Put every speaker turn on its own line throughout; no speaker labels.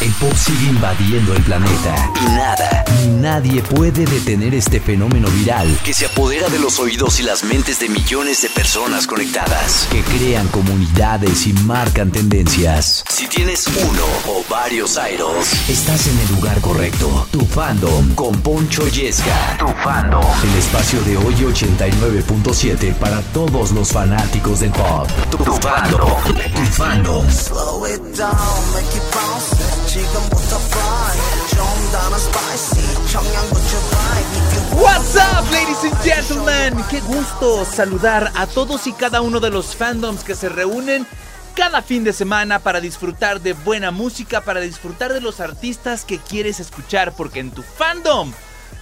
El pop sigue invadiendo el planeta y nada ni nadie puede detener este fenómeno viral que se apodera de los oídos y las mentes de millones de personas conectadas, que crean comunidades y marcan tendencias. Si tienes uno o varios idols, estás en el lugar correcto. Tu fandom con Poncho Yesca. Tu fandom. El espacio de hoy 89.7 para todos los fanáticos del pop. Tu, tu fandom. Tu fandom.
Slow it down, make it bounce. 지금부터 fly. 좀 더 spicy. 청양고추 vibe.
What's up, ladies and gentlemen? Qué gusto saludar a todos y cada uno de los fandoms que se reúnen cada fin de semana para disfrutar de buena música, para disfrutar de los artistas que quieres escuchar, porque en tu fandom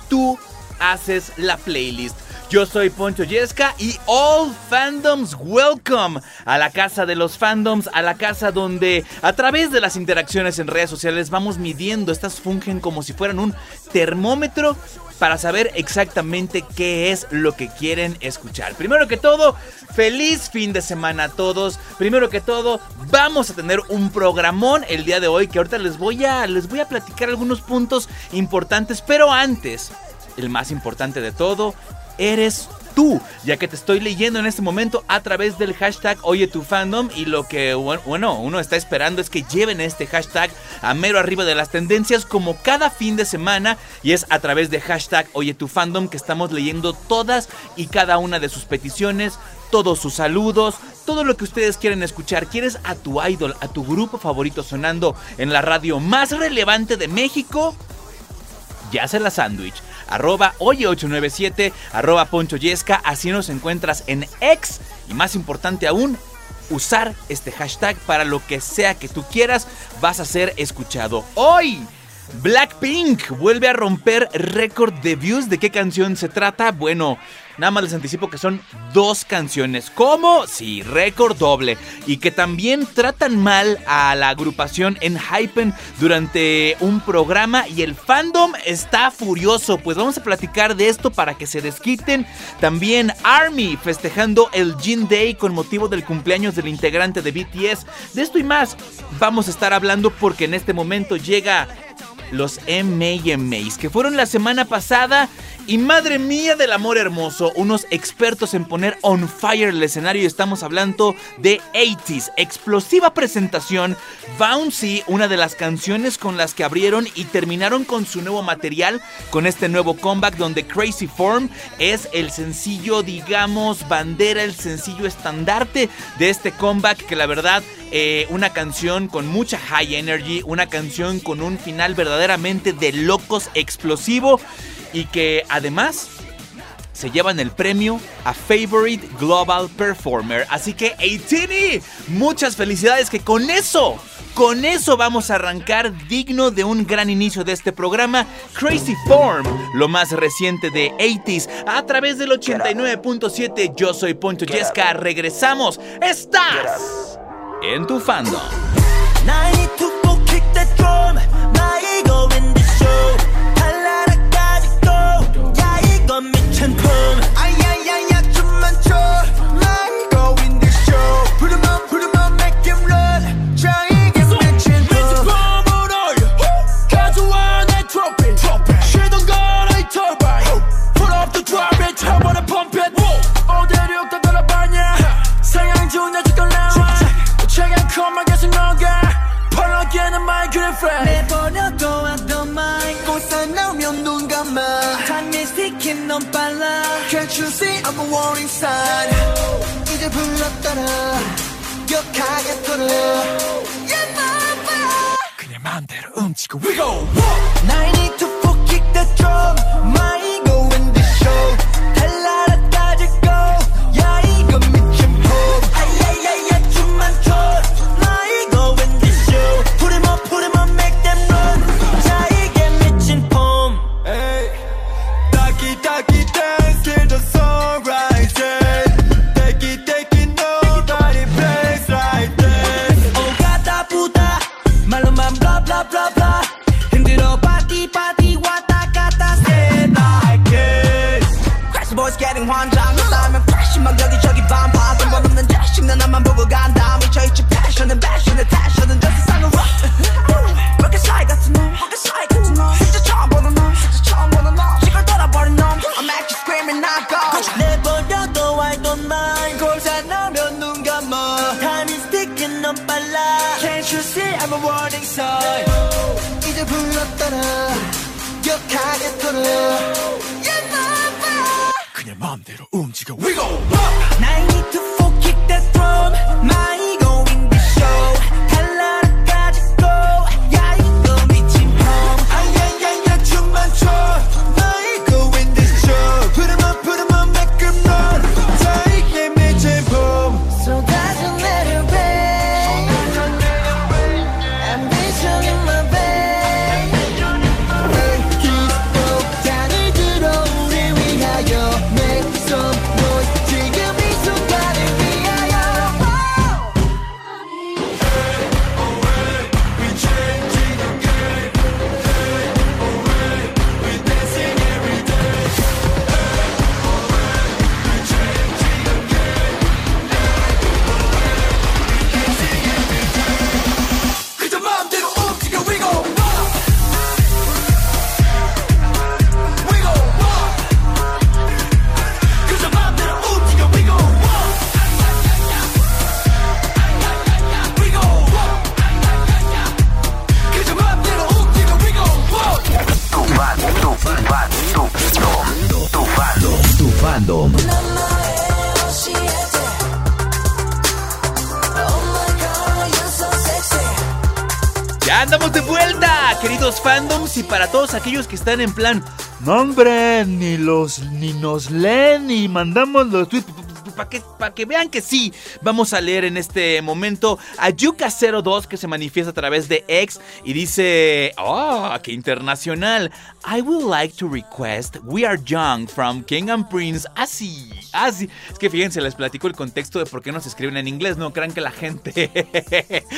tú haces la playlist. Yo soy Poncho Yesca y all fandoms welcome a la casa de los fandoms, a la casa donde a través de las interacciones en redes sociales vamos midiendo, estas fungen como si fueran un termómetro para saber exactamente qué es lo que quieren escuchar. Primero que todo, feliz fin de semana a todos. Primero que todo, vamos a tener un programón el día de hoy que ahorita les voy a les voy a platicar algunos puntos importantes, pero antes, el más importante de todo, eres tú, ya que te estoy leyendo en este momento a través del hashtag Oye tu fandom y lo que bueno, uno está esperando es que lleven este hashtag a mero arriba de las tendencias como cada fin de semana y es a través de hashtag Oye tu fandom que estamos leyendo todas y cada una de sus peticiones, todos sus saludos, todo lo que ustedes quieren escuchar. ¿Quieres a tu idol, a tu grupo favorito sonando en la radio más relevante de México? Ya se la sándwich arroba oye897, arroba Poncho Yesca, así nos encuentras en X y más importante aún, usar este hashtag para lo que sea que tú quieras, vas a ser escuchado. Hoy Blackpink vuelve a romper récord de views. ¿De qué canción se trata? Bueno, nada más les anticipo que son dos canciones. ¿Cómo? Sí, récord doble. Y que también tratan mal a la agrupación en Hypen durante un programa. Y el fandom está furioso. Pues vamos a platicar de esto para que se desquiten. También Army festejando el Jin Day con motivo del cumpleaños del integrante de BTS. De esto y más vamos a estar hablando porque en este momento llega los MAMAs, que fueron la semana pasada. Y madre mía del amor hermoso, unos expertos en poner on fire el escenario. Estamos hablando de 80s, explosiva presentación. Bouncy, una de las canciones con las que abrieron y terminaron con su nuevo material, con este nuevo comeback donde Crazy Form es el sencillo, digamos, bandera, el sencillo estandarte de este comeback que la verdad eh, una canción con mucha high energy, una canción con un final verdaderamente de locos explosivo y que además se llevan el premio a Favorite Global Performer. Así que, Eitini, muchas felicidades que con eso, con eso vamos a arrancar digno de un gran inicio de este programa, Crazy Form, lo más reciente de 80s, a través del 89.7. Yo soy Poncho Yesca, regresamos. Estás en tu fandom.
Friend
내버려둬 왔던 말 꽃사 나오면 눈 감아 ticking 넌 빨라 Can't you see I'm a warning sign 이제 불렀더라 격하게 돌아
그냥 맘대로 움직여 We go
92 kick the drum My ego in the show
aquellos que están en plan, no hombre, ni los ni nos leen ni mandamos los tweets para que, pa' que vean que sí, vamos a leer en este momento a Yuka02 que se manifiesta a través de X y dice, oh, qué internacional. I would like to request We Are Young from King and Prince. Así, así. Es que fíjense, les platico el contexto de por qué nos escriben en inglés. No crean que la gente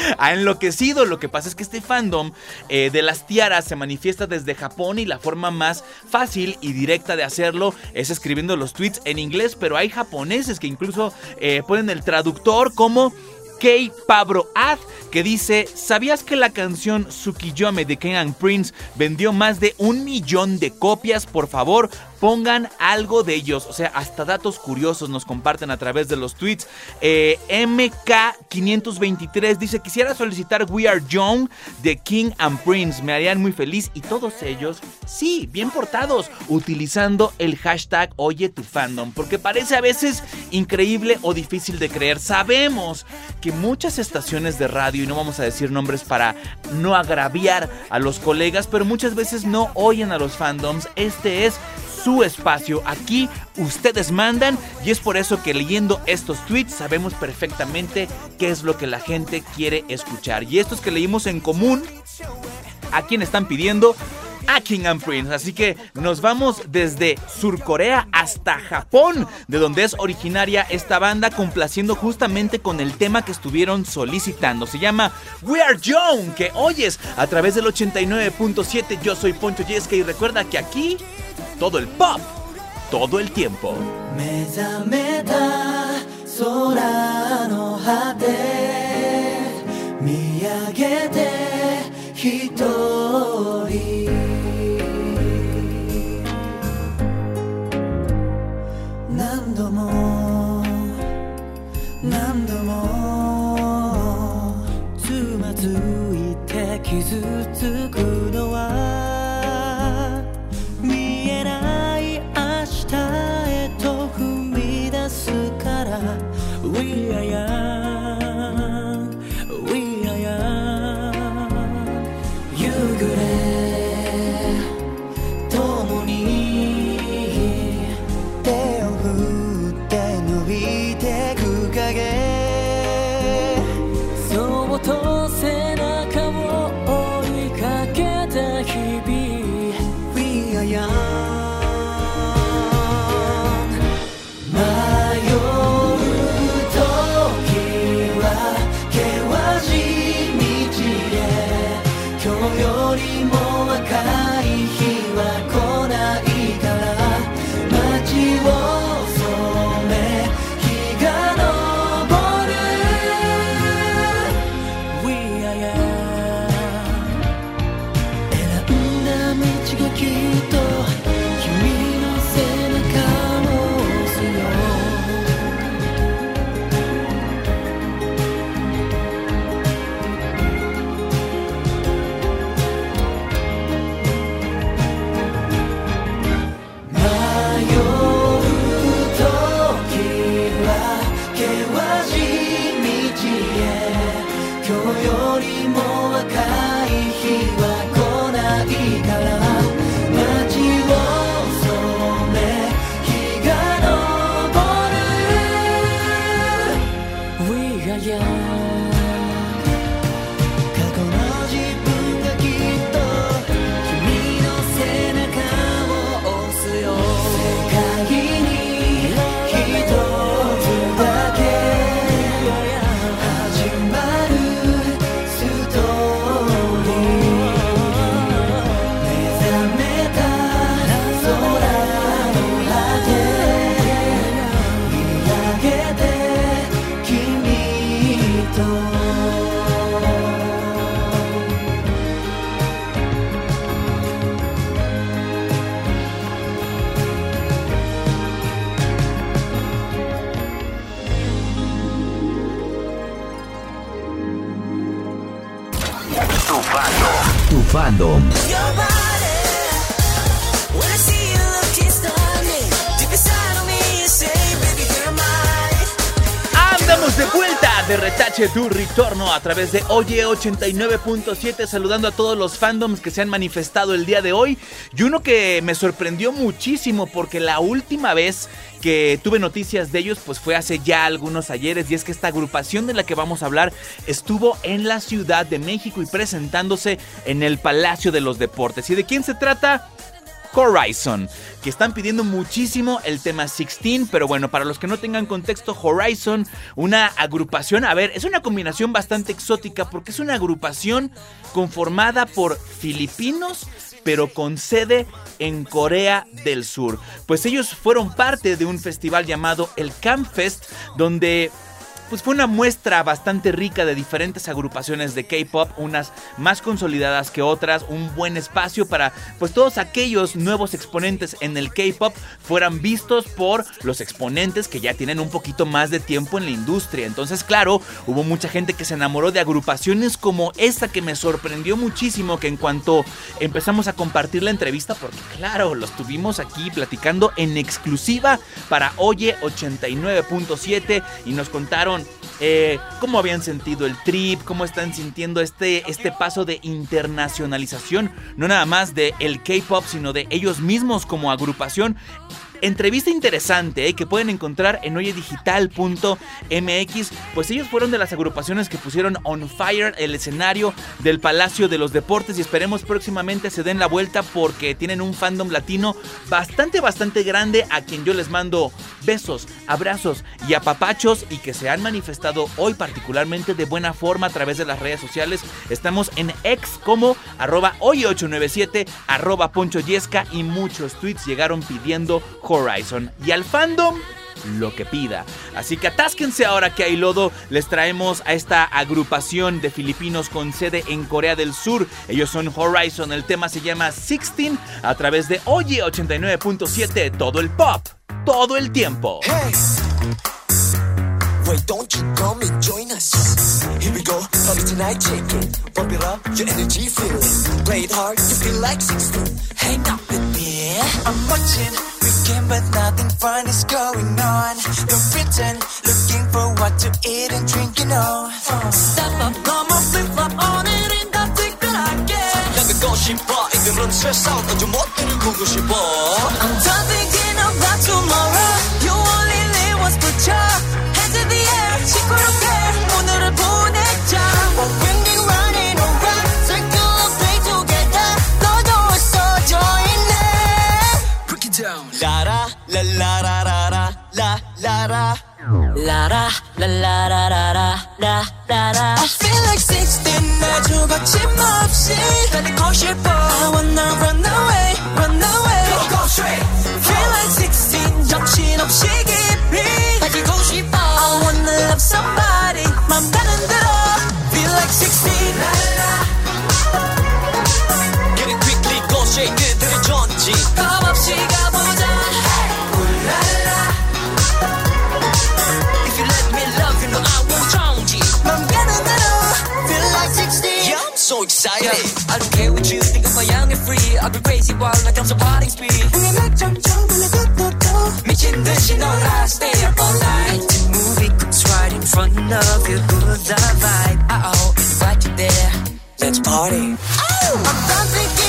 ha enloquecido. Lo que pasa es que este fandom eh, de las tiaras se manifiesta desde Japón y la forma más fácil y directa de hacerlo es escribiendo los tweets en inglés, pero hay japoneses que incluso eh, ponen el traductor como Kei Pablo Ad, que dice, ¿sabías que la canción Tsukiyome de King and Prince vendió más de un millón de copias? Por favor, pongan algo de ellos. O sea, hasta datos curiosos nos comparten a través de los tweets. Eh, MK523 dice, quisiera solicitar We Are Young de King and Prince. Me harían muy feliz. Y todos ellos, sí, bien portados, utilizando el hashtag Oye tu fandom. Porque parece a veces increíble o difícil de creer. Sabemos que muchas estaciones de radio, y no vamos a decir nombres para no agraviar a los colegas, pero muchas veces no oyen a los fandoms. Este es su espacio. Aquí ustedes mandan y es por eso que leyendo estos tweets sabemos perfectamente qué es lo que la gente quiere escuchar. Y estos que leímos en común, a quien están pidiendo a King and Prince. Así que nos vamos desde Surcorea hasta Japón, de donde es originaria esta banda, complaciendo justamente con el tema que estuvieron solicitando. Se llama We Are Young, que oyes a través del 89.7. Yo soy Poncho Yesca y recuerda que aquí todo el pop, todo el tiempo.
目覚めた空の果て見上げて一人 度も何度もつまずいて傷つくのは見えない明日へと踏み出すから We are young
Random. De Retache tu retorno a través de Oye 89.7 saludando a todos los fandoms que se han manifestado el día de hoy y uno que me sorprendió muchísimo porque la última vez que tuve noticias de ellos pues fue hace ya algunos ayeres y es que esta agrupación de la que vamos a hablar estuvo en la Ciudad de México y presentándose en el Palacio de los Deportes. ¿Y de quién se trata? Horizon, que están pidiendo muchísimo el tema 16, pero bueno, para los que no tengan contexto, Horizon, una agrupación, a ver, es una combinación bastante exótica porque es una agrupación conformada por filipinos, pero con sede en Corea del Sur. Pues ellos fueron parte de un festival llamado el Camp Fest, donde pues fue una muestra bastante rica de diferentes agrupaciones de K-pop, unas más consolidadas que otras, un buen espacio para pues todos aquellos nuevos exponentes en el K-pop fueran vistos por los exponentes que ya tienen un poquito más de tiempo en la industria. Entonces, claro, hubo mucha gente que se enamoró de agrupaciones como esta que me sorprendió muchísimo que en cuanto empezamos a compartir la entrevista, porque claro, los tuvimos aquí platicando en exclusiva para Oye 89.7 y nos contaron eh, cómo habían sentido el trip, cómo están sintiendo este, este paso de internacionalización, no nada más de K-pop, sino de ellos mismos como agrupación. Entrevista interesante eh, que pueden encontrar en oyedigital.mx, pues ellos fueron de las agrupaciones que pusieron on fire el escenario del Palacio de los Deportes y esperemos próximamente se den la vuelta porque tienen un fandom latino bastante, bastante grande a quien yo les mando besos, abrazos y apapachos y que se han manifestado hoy particularmente de buena forma a través de las redes sociales. Estamos en ex como arroba hoy897, arroba poncho y muchos tweets llegaron pidiendo Horizon. Y al fandom lo que pida. Así que atásquense ahora que hay lodo. Les traemos a esta agrupación de filipinos con sede en Corea del Sur. Ellos son Horizon. El tema se llama 16 a través de Oye 89.7. Todo el pop, todo el tiempo.
Hey. Don't you come and join us. Here we go, party tonight, check it. Pump it up, your energy feel it. Play it hard, you feel like 16. Hang out with me. I'm watching, weekend, but nothing fun is going on. Don't pretend, looking for what to eat and drink, you know. Step up, come on, flip flop on it, ain't that 특별하게. 나가고 싶어, 이들은 세상 좀 멋들을 보고 싶어. I'm done thinking about tomorrow. la la la. La la la la la la la la la la. I feel like 16 아주 거침없이 달리고 싶어. I wanna run away, run away. Go go straight. Feel like 16 정신없이 깊이 가지고 싶어. I wanna love somebody. 맘 가는 대로. Feel like 16. La la. Get it quickly, go straight. 그들의 전지. 겁없이 가 so excited. I don't care what you think of my young and free. I'll be crazy wild like I'm so party speed. 미친 듯이 놀아, stay up all night. Movie comes right in front of you, good the vibe. Uh-oh, invite you there. Let's party. I'm done thinking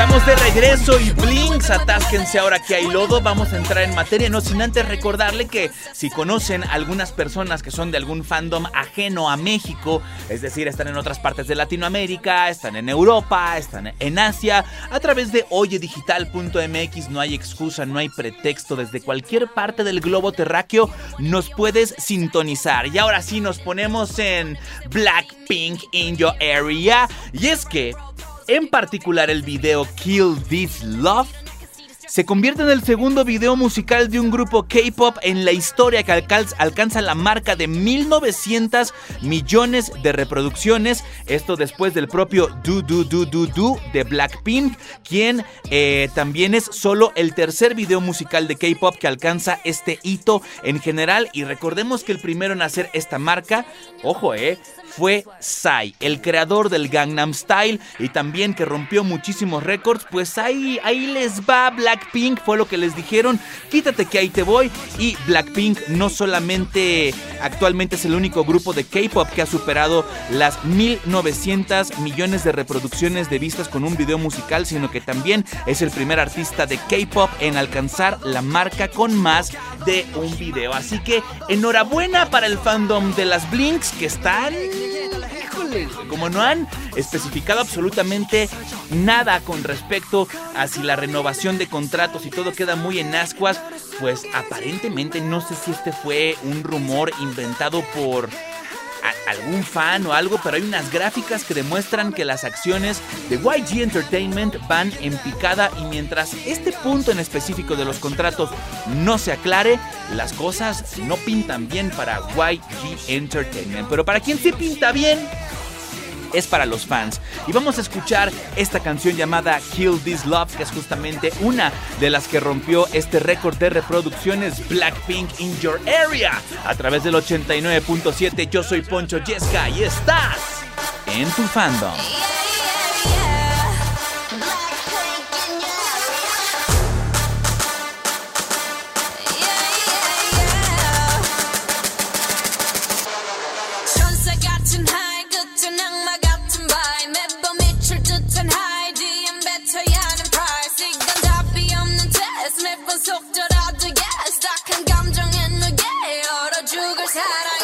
Estamos de regreso y Blinks, atásquense ahora que hay lodo. Vamos a entrar en materia, no sin antes recordarle que si conocen algunas personas que son de algún fandom ajeno a México, es decir, están en otras partes de Latinoamérica, están en Europa, están en Asia, a través de oyedigital.mx no hay excusa, no hay pretexto. Desde cualquier parte del globo terráqueo nos puedes sintonizar. Y ahora sí nos ponemos en Blackpink in your area. Y es que en particular el video Kill This Love se convierte en el segundo video musical de un grupo K-pop en la historia que alcanza, la marca de 1900 millones de reproducciones. Esto después del propio Do Do Do Do Do de Blackpink, quien eh, también es solo el tercer video musical de K-pop que alcanza este hito en general. Y recordemos que el primero en hacer esta marca, ojo, eh, fue Psy, el creador del Gangnam Style y también que rompió muchísimos récords. Pues ahí, ahí les va Blackpink, fue lo que les dijeron. Quítate que ahí te voy. Y Blackpink no solamente actualmente es el único grupo de K-pop que ha superado las 1900 millones de reproducciones de vistas con un video musical, sino que también es el primer artista de K-pop en alcanzar la marca con más de un video. Así que enhorabuena para el fandom de las Blinks que están como no han especificado absolutamente nada con respecto a si la renovación de contratos y todo queda muy en ascuas, pues aparentemente no sé si este fue un rumor inventado por algún fan o algo, pero hay unas gráficas que demuestran que las acciones de YG Entertainment van en picada y mientras este punto en específico de los contratos no se aclare, las cosas no pintan bien para YG Entertainment. Pero para quien sí pinta bien, es para los fans. Y vamos a escuchar esta canción llamada Kill This Love, que es justamente una de las que rompió este récord de reproducciones Blackpink in Your Area. A través del 89.7, yo soy Poncho Yesca y estás en tu fandom. cara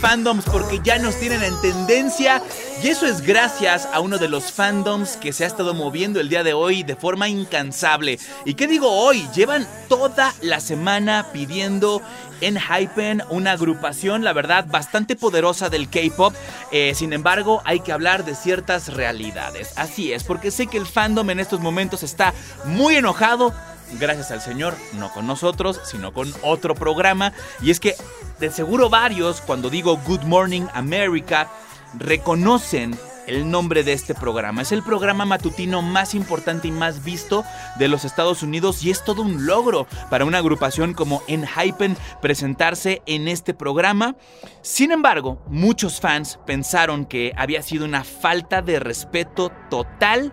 fandoms porque ya nos tienen en tendencia y eso es gracias a uno de los fandoms que se ha estado moviendo el día de hoy de forma incansable. ¿Y qué digo hoy? Llevan toda la semana pidiendo en Hypen una agrupación, la verdad, bastante poderosa del K-Pop. Eh, sin embargo, hay que hablar de ciertas realidades. Así es, porque sé que el fandom en estos momentos está muy enojado gracias al Señor, no con nosotros, sino con otro programa. Y es que de seguro varios, cuando digo Good Morning America, reconocen el nombre de este programa. Es el programa matutino más importante y más visto de los Estados Unidos y es todo un logro para una agrupación como Enhypen presentarse en este programa. Sin embargo, muchos fans pensaron que había sido una falta de respeto total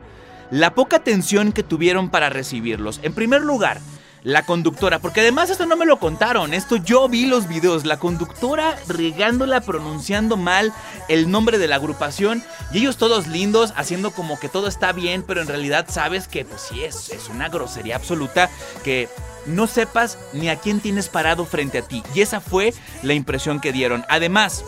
la poca atención que tuvieron para recibirlos. En primer lugar, la conductora, porque además esto no me lo contaron, esto yo vi los videos, la conductora regándola, pronunciando mal el nombre de la agrupación y ellos todos lindos, haciendo como que todo está bien, pero en realidad sabes que pues sí, es, es una grosería absoluta que no sepas ni a quién tienes parado frente a ti. Y esa fue la impresión que dieron. Además,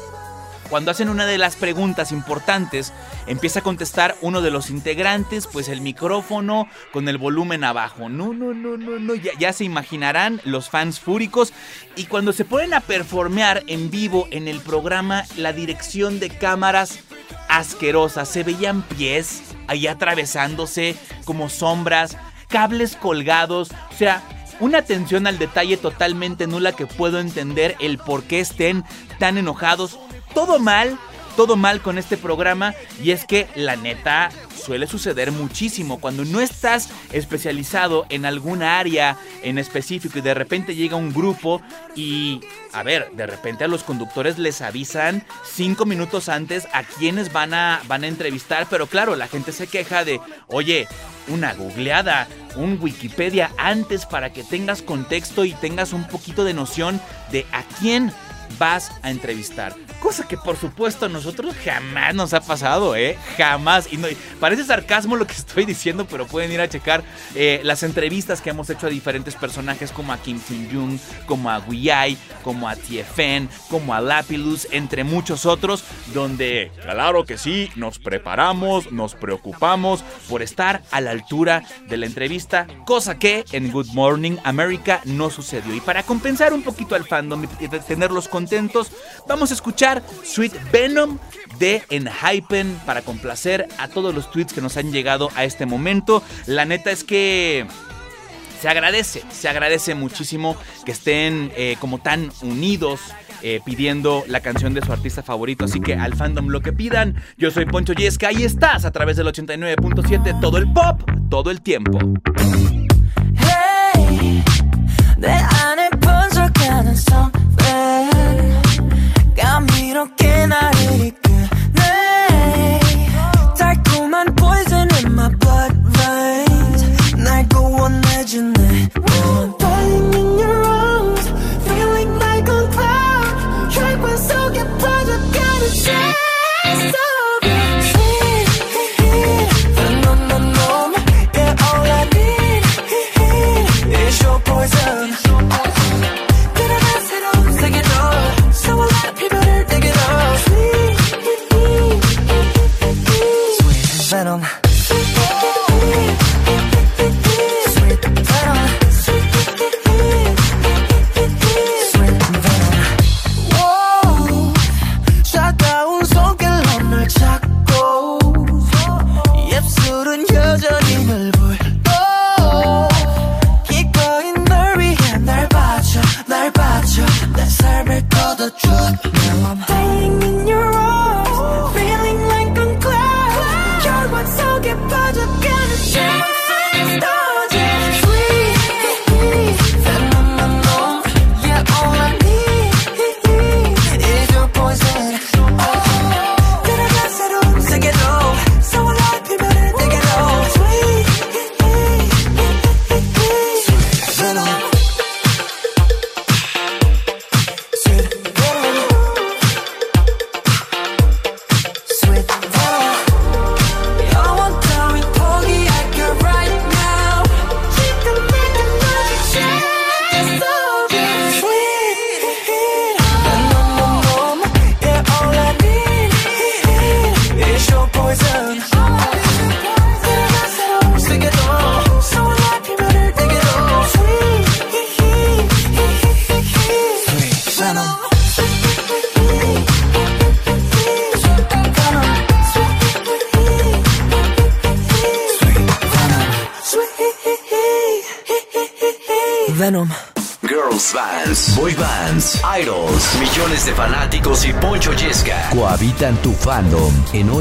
cuando hacen una de las preguntas importantes, empieza a contestar uno de los integrantes, pues el micrófono con el volumen abajo. No, no, no, no, no, ya, se imaginarán los fans fúricos. Y cuando se ponen a performear en vivo en el programa, la dirección de cámaras asquerosa. Se veían pies ahí atravesándose como sombras, cables colgados, o sea, una atención al detalle totalmente nula que puedo entender el por qué estén tan enojados. Todo mal, todo mal con este programa y es que la neta suele suceder muchísimo cuando no estás especializado en alguna área en específico y de repente llega un grupo y a ver, de repente a los conductores les avisan cinco minutos antes a quienes van a, van a entrevistar, pero claro, la gente se queja de, oye, una googleada, un Wikipedia antes para que tengas contexto y tengas un poquito de noción de a quién vas a entrevistar. Cosa que por supuesto a nosotros jamás nos ha pasado, ¿eh? Jamás. Y no, parece sarcasmo lo que estoy diciendo, pero pueden ir a checar eh, las entrevistas que hemos hecho a diferentes personajes como a Kim Jong-un, como a Wii como a TFN, como a Lapilus, entre muchos otros, donde, claro que sí, nos preparamos, nos preocupamos por estar a la altura de la entrevista, cosa que en Good Morning America no sucedió. Y para compensar un poquito al fandom y tenerlos contentos, vamos a escuchar Sweet Venom de Enhypen para complacer a todos los tweets que nos han llegado a este momento. La neta es que se agradece, se agradece muchísimo que estén eh, como tan unidos. eh, pidiendo la canción de su artista favorito, así que al fandom lo que pidan. Yo soy Poncho Yesca, ahí estás a través del 89.7, todo el pop, todo el tiempo.
Hey,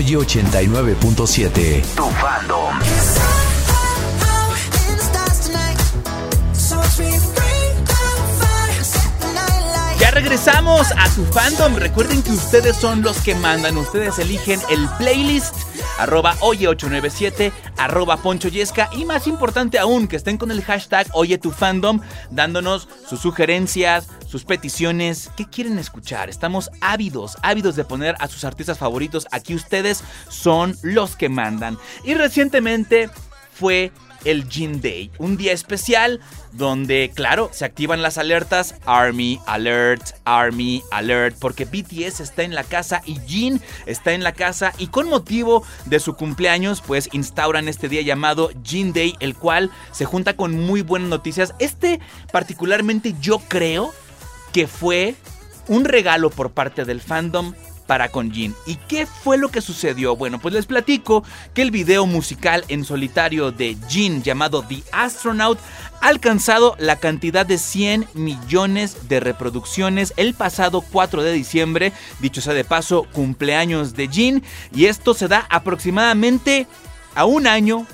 en Oye 89.7. Tu fandom.
Ya regresamos a tu fandom. Recuerden que ustedes son los que mandan. Ustedes eligen el playlist. Arroba Oye897, arroba Poncho Yesca. Y más importante aún, que estén con el hashtag Oye tu fandom, dándonos sus sugerencias, sus peticiones. ¿Qué quieren escuchar? Estamos ávidos, ávidos de poner a sus artistas favoritos. Aquí ustedes son los que mandan. Y recientemente fue el Jean Day, un día especial donde, claro, se activan las alertas Army Alert, Army Alert, porque BTS está en la casa y Jin está en la casa y con motivo de su cumpleaños, pues instauran este día llamado Jean Day, el cual se junta con muy buenas noticias. Este particularmente yo creo que fue un regalo por parte del fandom para con Jin. ¿Y qué fue lo que sucedió? Bueno, pues les platico que el video musical en solitario de Jin llamado The Astronaut ha alcanzado la cantidad de 100 millones de reproducciones el pasado 4 de diciembre, dicho sea de paso, cumpleaños de Jin, y esto se da aproximadamente a un año,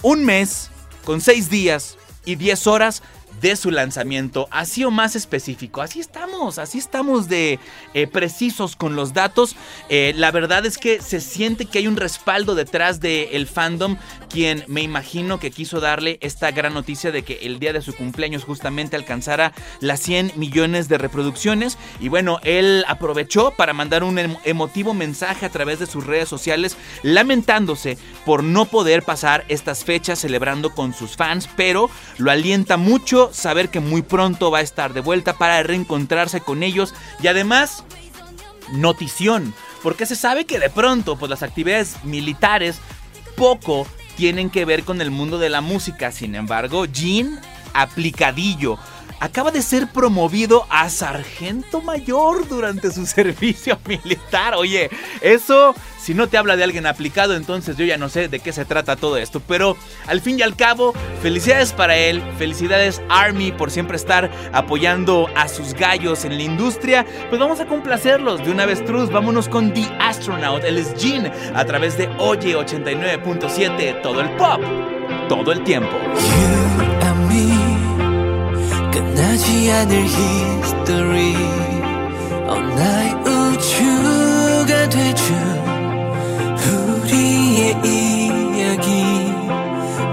un mes, con 6 días y 10 horas de su lanzamiento, así o más específico. Así estamos, así estamos de eh, precisos con los datos. Eh, la verdad es que se siente que hay un respaldo detrás del fandom, quien me imagino que quiso darle esta gran noticia de que el día de su cumpleaños justamente alcanzara las 100 millones de reproducciones. Y bueno, él aprovechó para mandar un em- emotivo mensaje a través de sus redes sociales, lamentándose por no poder pasar estas fechas celebrando con sus fans, pero lo alienta mucho saber que muy pronto va a estar de vuelta para reencontrarse con ellos y además notición, porque se sabe que de pronto pues las actividades militares poco tienen que ver con el mundo de la música, sin embargo, Jean aplicadillo acaba de ser promovido a sargento mayor durante su servicio militar. Oye, eso, si no te habla de alguien aplicado, entonces yo ya no sé de qué se trata todo esto. Pero al fin y al cabo, felicidades para él, felicidades Army por siempre estar apoyando a sus gallos en la industria. Pues vamos a complacerlos de una vez, Truz. Vámonos con The Astronaut, él es Jean, a través de Oye 89.7, todo el pop, todo el tiempo.
끝나지 않을 history. 온나의 우주가 되죠 우리의 이야기.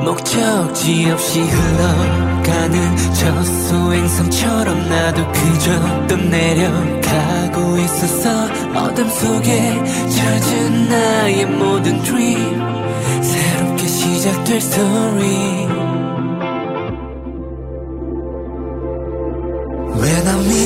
목적지 없이 흘러가는 저 소행성처럼 나도 그저 떠내려가고 있었어. 어둠 속에 젖은 나의 모든 dream. 새롭게 시작될 story When I'm meet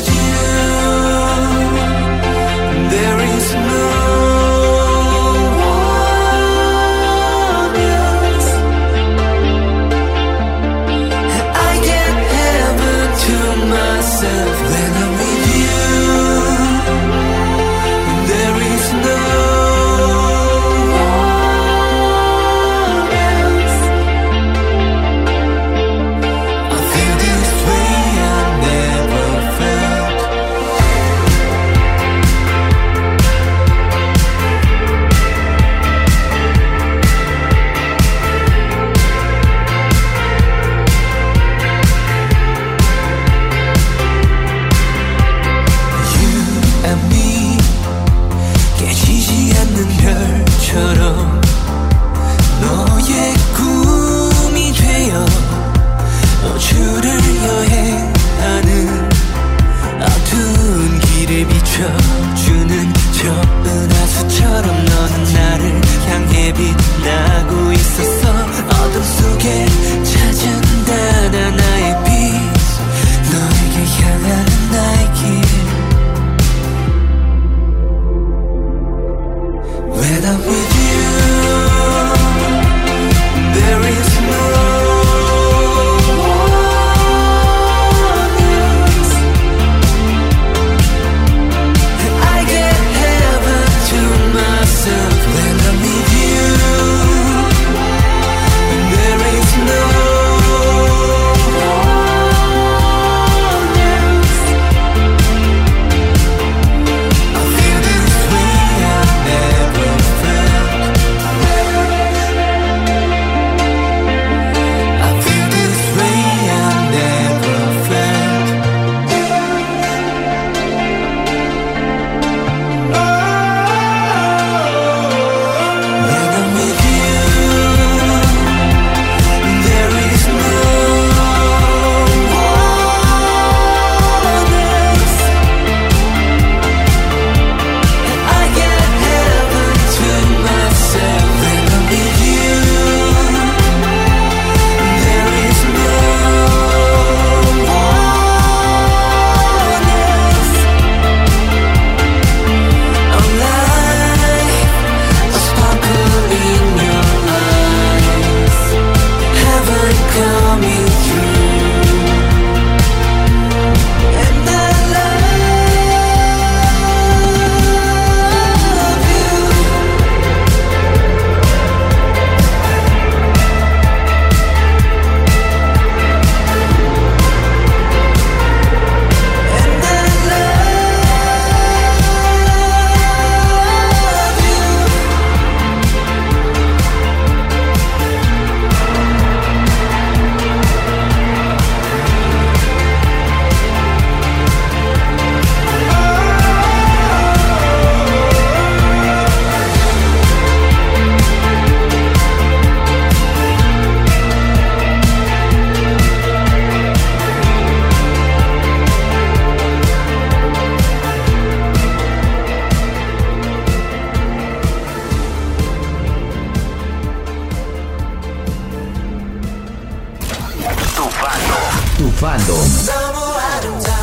fandom.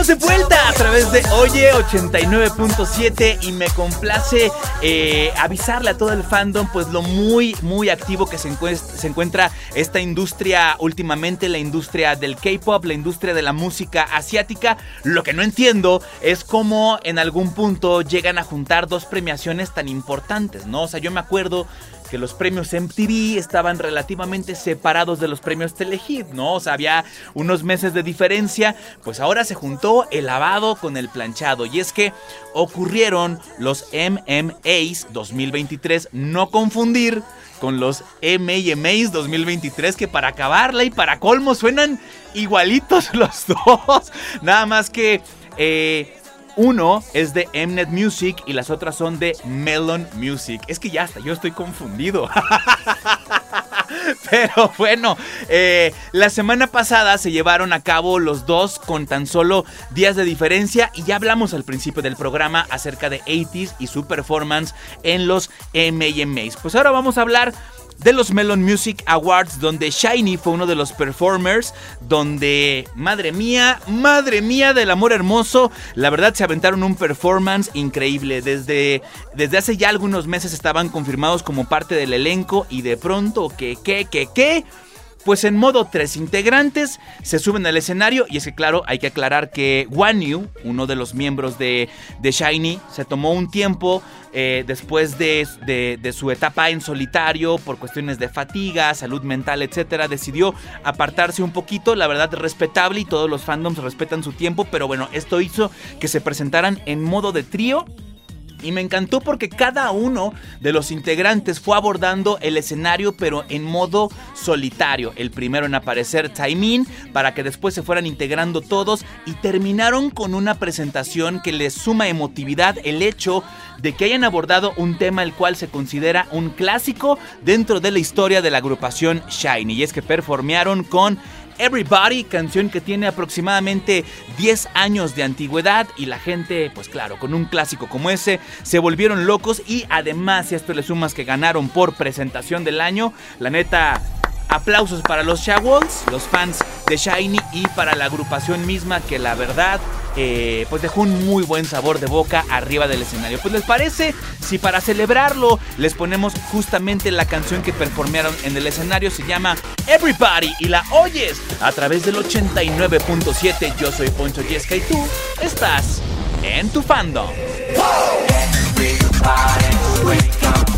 Estamos de vuelta a través de Oye 89.7 y me complace eh, avisarle a todo el fandom pues lo muy muy activo que se, se encuentra esta industria últimamente, la industria del K-pop, la industria de la música asiática. Lo que no entiendo es cómo en algún punto llegan a juntar dos premiaciones tan importantes, ¿no? O sea, yo me acuerdo que los premios MTV estaban relativamente separados de los premios Telehit, ¿no? O sea, había unos meses de diferencia, pues ahora se juntó el lavado con el planchado. Y es que ocurrieron los MMAs 2023, no confundir con los MMAs 2023, que para acabarla y para colmo suenan igualitos los dos. Nada más que... eh, uno es de Mnet Music y las otras son de Melon Music. Es que ya hasta yo estoy confundido. Pero bueno, eh, la semana pasada se llevaron a cabo los dos con tan solo días de diferencia y ya hablamos al principio del programa acerca de 80s y su performance en los MMAs. Pues ahora vamos a hablar de los Melon Music Awards, donde Shiny fue uno de los performers, donde, madre mía, madre mía del amor hermoso, la verdad se aventaron un performance increíble. Desde, desde hace ya algunos meses estaban confirmados como parte del elenco y de pronto, que, que, que, que... Pues en modo tres integrantes se suben al escenario y es que claro, hay que aclarar que Wan Yu, uno de los miembros de, de Shiny, se tomó un tiempo eh, después de, de- de su etapa en solitario por cuestiones de fatiga, salud mental, etcétera, decidió apartarse un poquito, la verdad respetable y todos los fandoms respetan su tiempo, pero bueno, esto hizo que se presentaran en modo de trío y me encantó porque cada uno de los integrantes fue abordando el escenario pero en modo solitario. El primero en aparecer Taimin para que después se fueran integrando todos y terminaron con una presentación que les suma emotividad el hecho de que hayan abordado un tema el cual se considera un clásico dentro de la historia de la agrupación Shiny y es que performearon con Everybody, canción que tiene aproximadamente 10 años de antigüedad y la gente, pues claro, con un clásico como ese, se volvieron locos y además, si a esto le sumas que ganaron por presentación del año, la neta, Aplausos para los Shawals, los fans de Shiny y para la agrupación misma que la verdad eh, pues dejó un muy buen sabor de boca arriba del escenario. Pues les parece si para celebrarlo les ponemos justamente la canción que performearon en el escenario se llama Everybody y la oyes a través del 89.7 yo soy Poncho Yesca y tú estás en tu fandom. Everybody.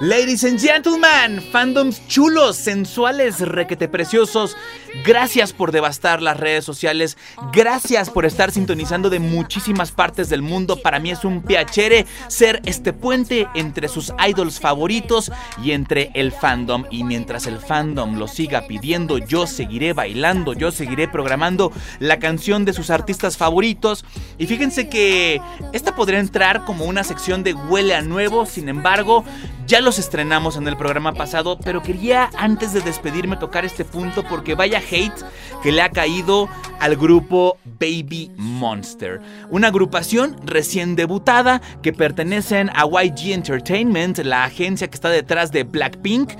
Ladies and gentlemen, fandoms chulos, sensuales, requete preciosos. Gracias por devastar las redes sociales. Gracias por estar sintonizando de muchísimas partes del mundo. Para mí es un piacere ser este puente entre sus idols favoritos y entre el fandom. Y mientras el fandom lo siga pidiendo, yo seguiré bailando, yo seguiré programando la canción de sus artistas favoritos. Y fíjense que esta podría entrar como una sección de huele a nuevo. Sin embargo, ya estrenamos en el programa pasado. Pero quería antes de despedirme tocar este punto porque vaya hate que le ha caído al grupo Baby Monster. Una agrupación recién debutada que pertenecen a YG Entertainment, la agencia que está detrás de Blackpink.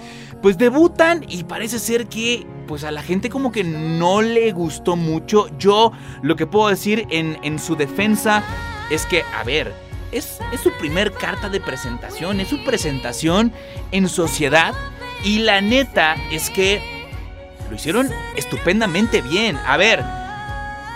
Pues debutan y parece ser que pues a la gente como que no le gustó mucho. Yo lo que puedo decir en, en su defensa es que, a ver, es, es su primer carta de presentación, es su presentación en sociedad y la neta es que lo hicieron estupendamente bien. A ver,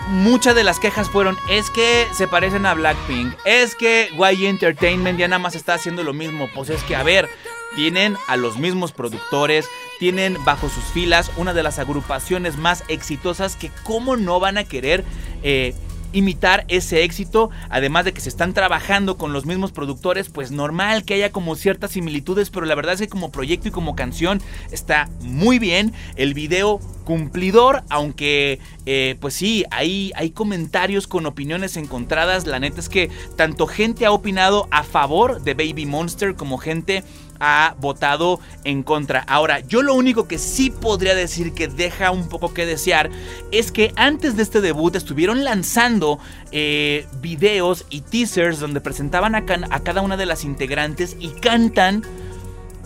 muchas de las quejas fueron, es que se parecen a Blackpink, es que YG Entertainment ya nada más está haciendo lo mismo. Pues es que, a ver, tienen a los mismos productores, tienen bajo sus filas una de las agrupaciones más exitosas que cómo no van a querer... eh, imitar ese éxito, además de que se están trabajando con los mismos productores, pues normal que haya como ciertas similitudes, pero la verdad es que como proyecto y como canción está muy bien. El video cumplidor, aunque eh, pues sí, hay, hay comentarios con opiniones encontradas, la neta es que tanto gente ha opinado a favor de Baby Monster como gente ha votado en contra. Ahora, yo lo único que sí podría decir que deja un poco que desear es que antes de este debut estuvieron lanzando eh, videos y teasers donde presentaban a, a cada una de las integrantes y cantan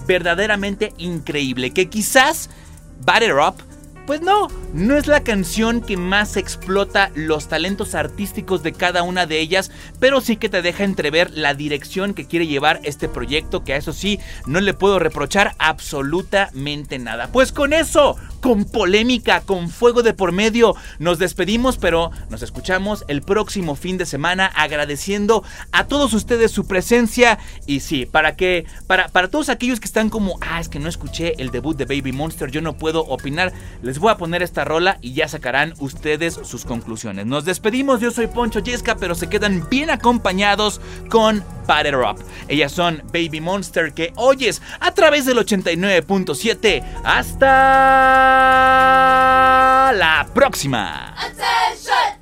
verdaderamente increíble. Que quizás Batter Up pues no, no es la canción que más explota los talentos artísticos de cada una de ellas, pero sí que te deja entrever la dirección que quiere llevar este proyecto, que a eso sí, no le puedo reprochar absolutamente nada. Pues con eso, con polémica, con fuego de por medio, nos despedimos, pero nos escuchamos el próximo fin de semana agradeciendo a todos ustedes su presencia y sí, para que, para, para todos aquellos que están como, ah, es que no escuché el debut de Baby Monster, yo no puedo opinar, les voy a poner esta rola y ya sacarán ustedes sus conclusiones. Nos despedimos, yo soy Poncho Yesca, pero se quedan bien acompañados con Batter Up. Ellas son Baby Monster que oyes a través del 89.7. Hasta la próxima.
I'm